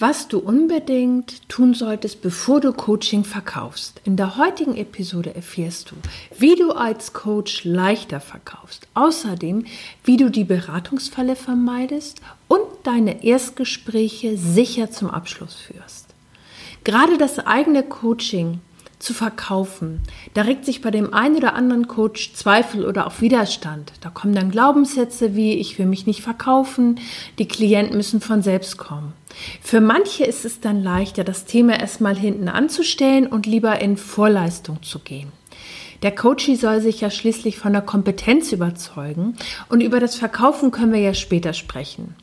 Was du unbedingt tun solltest, bevor du Coaching verkaufst. In der heutigen Episode erfährst du, wie du als Coach leichter verkaufst. Außerdem, wie du die Beratungsfalle vermeidest und deine Erstgespräche sicher zum Abschluss führst. Gerade das eigene Coaching zu verkaufen. Da regt sich bei dem einen oder anderen Coach Zweifel oder auch Widerstand. Da kommen dann Glaubenssätze wie ich will mich nicht verkaufen, die Klienten müssen von selbst kommen. Für manche ist es dann leichter, das Thema erstmal hinten anzustellen und lieber in Vorleistung zu gehen. Der Coachie soll sich ja schließlich von der Kompetenz überzeugen und über das Verkaufen können wir ja später sprechen.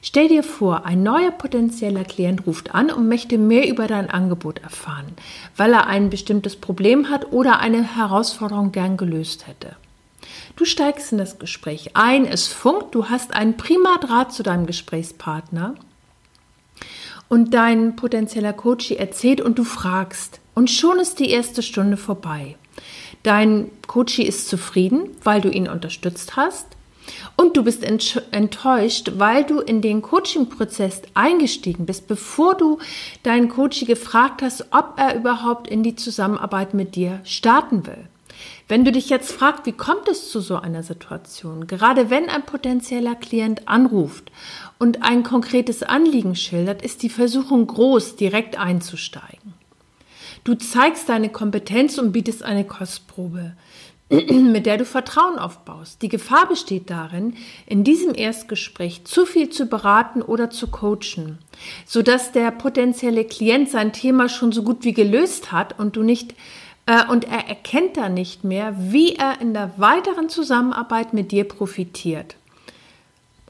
Stell dir vor, ein neuer potenzieller Klient ruft an und möchte mehr über dein Angebot erfahren, weil er ein bestimmtes Problem hat oder eine Herausforderung gern gelöst hätte. Du steigst in das Gespräch ein, es funkt, du hast einen prima Draht zu deinem Gesprächspartner und dein potenzieller Coach erzählt und du fragst und schon ist die erste Stunde vorbei. Dein Coach ist zufrieden, weil du ihn unterstützt hast und du bist enttäuscht, weil du in den Coaching-Prozess eingestiegen bist, bevor du deinen Coach gefragt hast, ob er überhaupt in die Zusammenarbeit mit dir starten will. Wenn du dich jetzt fragst, wie kommt es zu so einer Situation, gerade wenn ein potenzieller Klient anruft und ein konkretes Anliegen schildert, ist die Versuchung groß, direkt einzusteigen. Du zeigst deine Kompetenz und bietest eine Kostprobe. mit der du Vertrauen aufbaust. Die Gefahr besteht darin, in diesem Erstgespräch zu viel zu beraten oder zu coachen, sodass der potenzielle Klient sein Thema schon so gut wie gelöst hat und du nicht äh, und er erkennt dann nicht mehr, wie er in der weiteren Zusammenarbeit mit dir profitiert.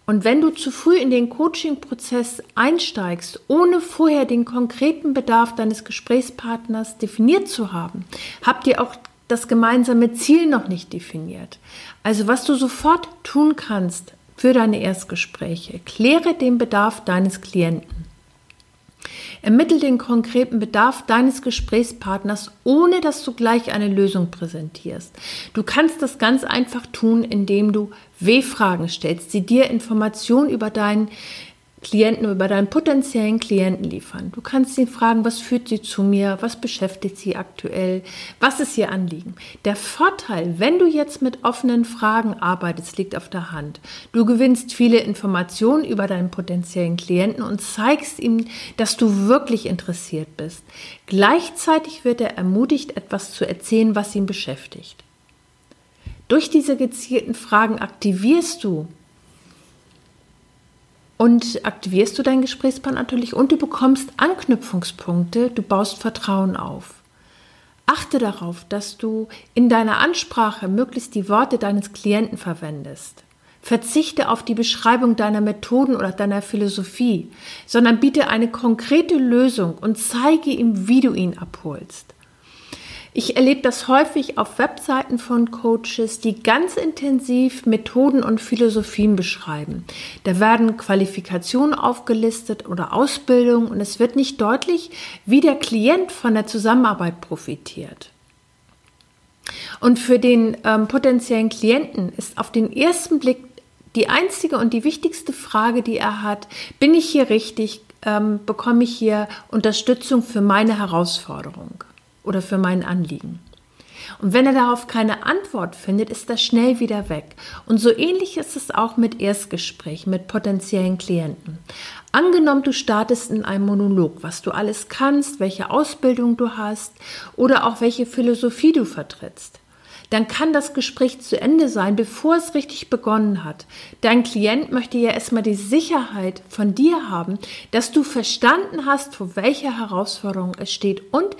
Und wenn du zu früh in den Coaching-Prozess einsteigst, ohne vorher den konkreten Bedarf deines Gesprächspartners definiert zu haben, habt ihr auch das gemeinsame Ziel noch nicht definiert. Also was du sofort tun kannst für deine Erstgespräche, kläre den Bedarf deines Klienten. Ermittle den konkreten Bedarf deines Gesprächspartners, ohne dass du gleich eine Lösung präsentierst. Du kannst das ganz einfach tun, indem du W-Fragen stellst, die dir Informationen über deinen Klienten, über deinen potenziellen Klienten liefern. Du kannst ihn fragen, was führt sie zu mir, was beschäftigt sie aktuell, was ist ihr Anliegen. Der Vorteil, wenn du jetzt mit offenen Fragen arbeitest, liegt auf der Hand. Du gewinnst viele Informationen über deinen potenziellen Klienten und zeigst ihm, dass du wirklich interessiert bist. Gleichzeitig wird er ermutigt, etwas zu erzählen, was ihn beschäftigt. Durch diese gezielten Fragen aktivierst du und aktivierst du deinen Gesprächspartner natürlich und du bekommst Anknüpfungspunkte, du baust Vertrauen auf. Achte darauf, dass du in deiner Ansprache möglichst die Worte deines Klienten verwendest. Verzichte auf die Beschreibung deiner Methoden oder deiner Philosophie, sondern biete eine konkrete Lösung und zeige ihm, wie du ihn abholst. Ich erlebe das häufig auf Webseiten von Coaches, die ganz intensiv Methoden und Philosophien beschreiben. Da werden Qualifikationen aufgelistet oder Ausbildung und es wird nicht deutlich, wie der Klient von der Zusammenarbeit profitiert. Und für den ähm, potenziellen Klienten ist auf den ersten Blick die einzige und die wichtigste Frage, die er hat, bin ich hier richtig, ähm, bekomme ich hier Unterstützung für meine Herausforderung? Oder für mein Anliegen. Und wenn er darauf keine Antwort findet, ist das schnell wieder weg. Und so ähnlich ist es auch mit Erstgesprächen, mit potenziellen Klienten. Angenommen, du startest in einem Monolog, was du alles kannst, welche Ausbildung du hast oder auch welche Philosophie du vertrittst. Dann kann das Gespräch zu Ende sein, bevor es richtig begonnen hat. Dein Klient möchte ja erstmal die Sicherheit von dir haben, dass du verstanden hast, vor welcher Herausforderung es steht und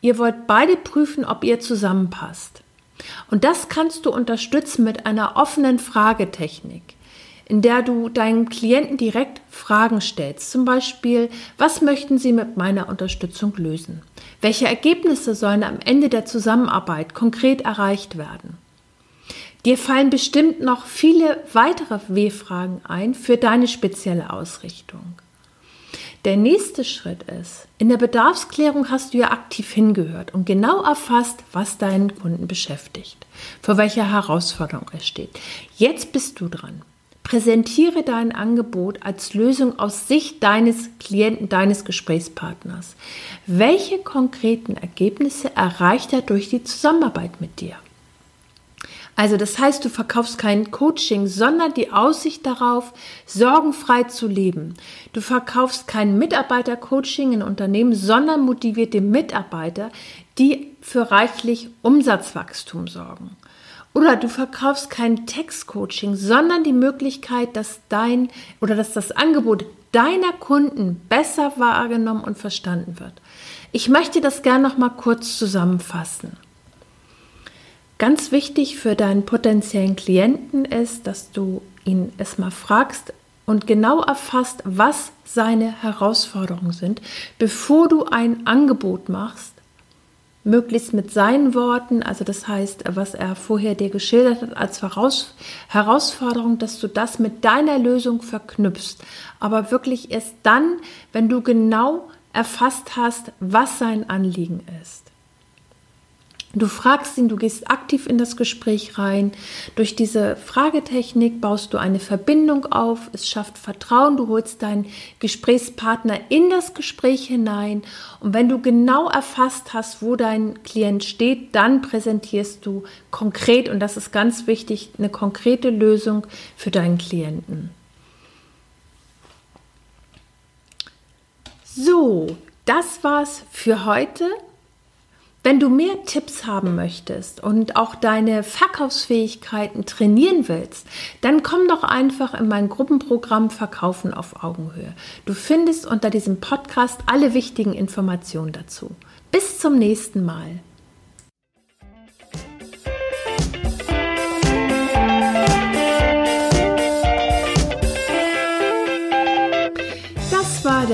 Ihr wollt beide prüfen, ob ihr zusammenpasst. Und das kannst du unterstützen mit einer offenen Fragetechnik. in der du deinen Klienten direkt Fragen stellst. Zum Beispiel, was möchten sie mit meiner Unterstützung lösen? Welche Ergebnisse sollen am Ende der Zusammenarbeit konkret erreicht werden? Dir fallen bestimmt noch viele weitere W-Fragen ein für deine spezielle Ausrichtung. Der nächste Schritt ist, in der Bedarfsklärung hast du ja aktiv hingehört und genau erfasst, was deinen Kunden beschäftigt, vor welcher Herausforderung er steht. Jetzt bist du dran. Präsentiere dein Angebot als Lösung aus Sicht deines Klienten, deines Gesprächspartners. Welche konkreten Ergebnisse erreicht er durch die Zusammenarbeit mit dir? Also das heißt, du verkaufst kein Coaching, sondern die Aussicht darauf, sorgenfrei zu leben. Du verkaufst kein Mitarbeitercoaching in Unternehmen, sondern motivierte Mitarbeiter, die für reichlich Umsatzwachstum sorgen. Oder du verkaufst kein Textcoaching, sondern die Möglichkeit, dass dein oder dass das Angebot deiner Kunden besser wahrgenommen und verstanden wird. Ich möchte das gerne noch mal kurz zusammenfassen. Ganz wichtig für deinen potenziellen Klienten ist, dass du ihn erstmal fragst und genau erfasst, was seine Herausforderungen sind, bevor du ein Angebot machst, möglichst mit seinen Worten, also das heißt, was er vorher dir geschildert hat als Herausforderung, dass du das mit deiner Lösung verknüpfst. Aber wirklich erst dann, wenn du genau erfasst hast, was sein Anliegen ist. Du fragst ihn, du gehst aktiv in das Gespräch rein. Durch diese Fragetechnik baust du eine Verbindung auf, es schafft Vertrauen, du holst deinen Gesprächspartner in das Gespräch hinein und wenn du genau erfasst hast, wo dein Klient steht, dann präsentierst du konkret, und das ist ganz wichtig, eine konkrete Lösung für deinen Klienten. So, das war's für heute. Wenn du mehr Tipps haben möchtest und auch deine Verkaufsfähigkeiten trainieren willst, dann komm doch einfach in mein Gruppenprogramm Verkaufen auf Augenhöhe. Du findest unter diesem Podcast alle wichtigen Informationen dazu. Bis zum nächsten Mal.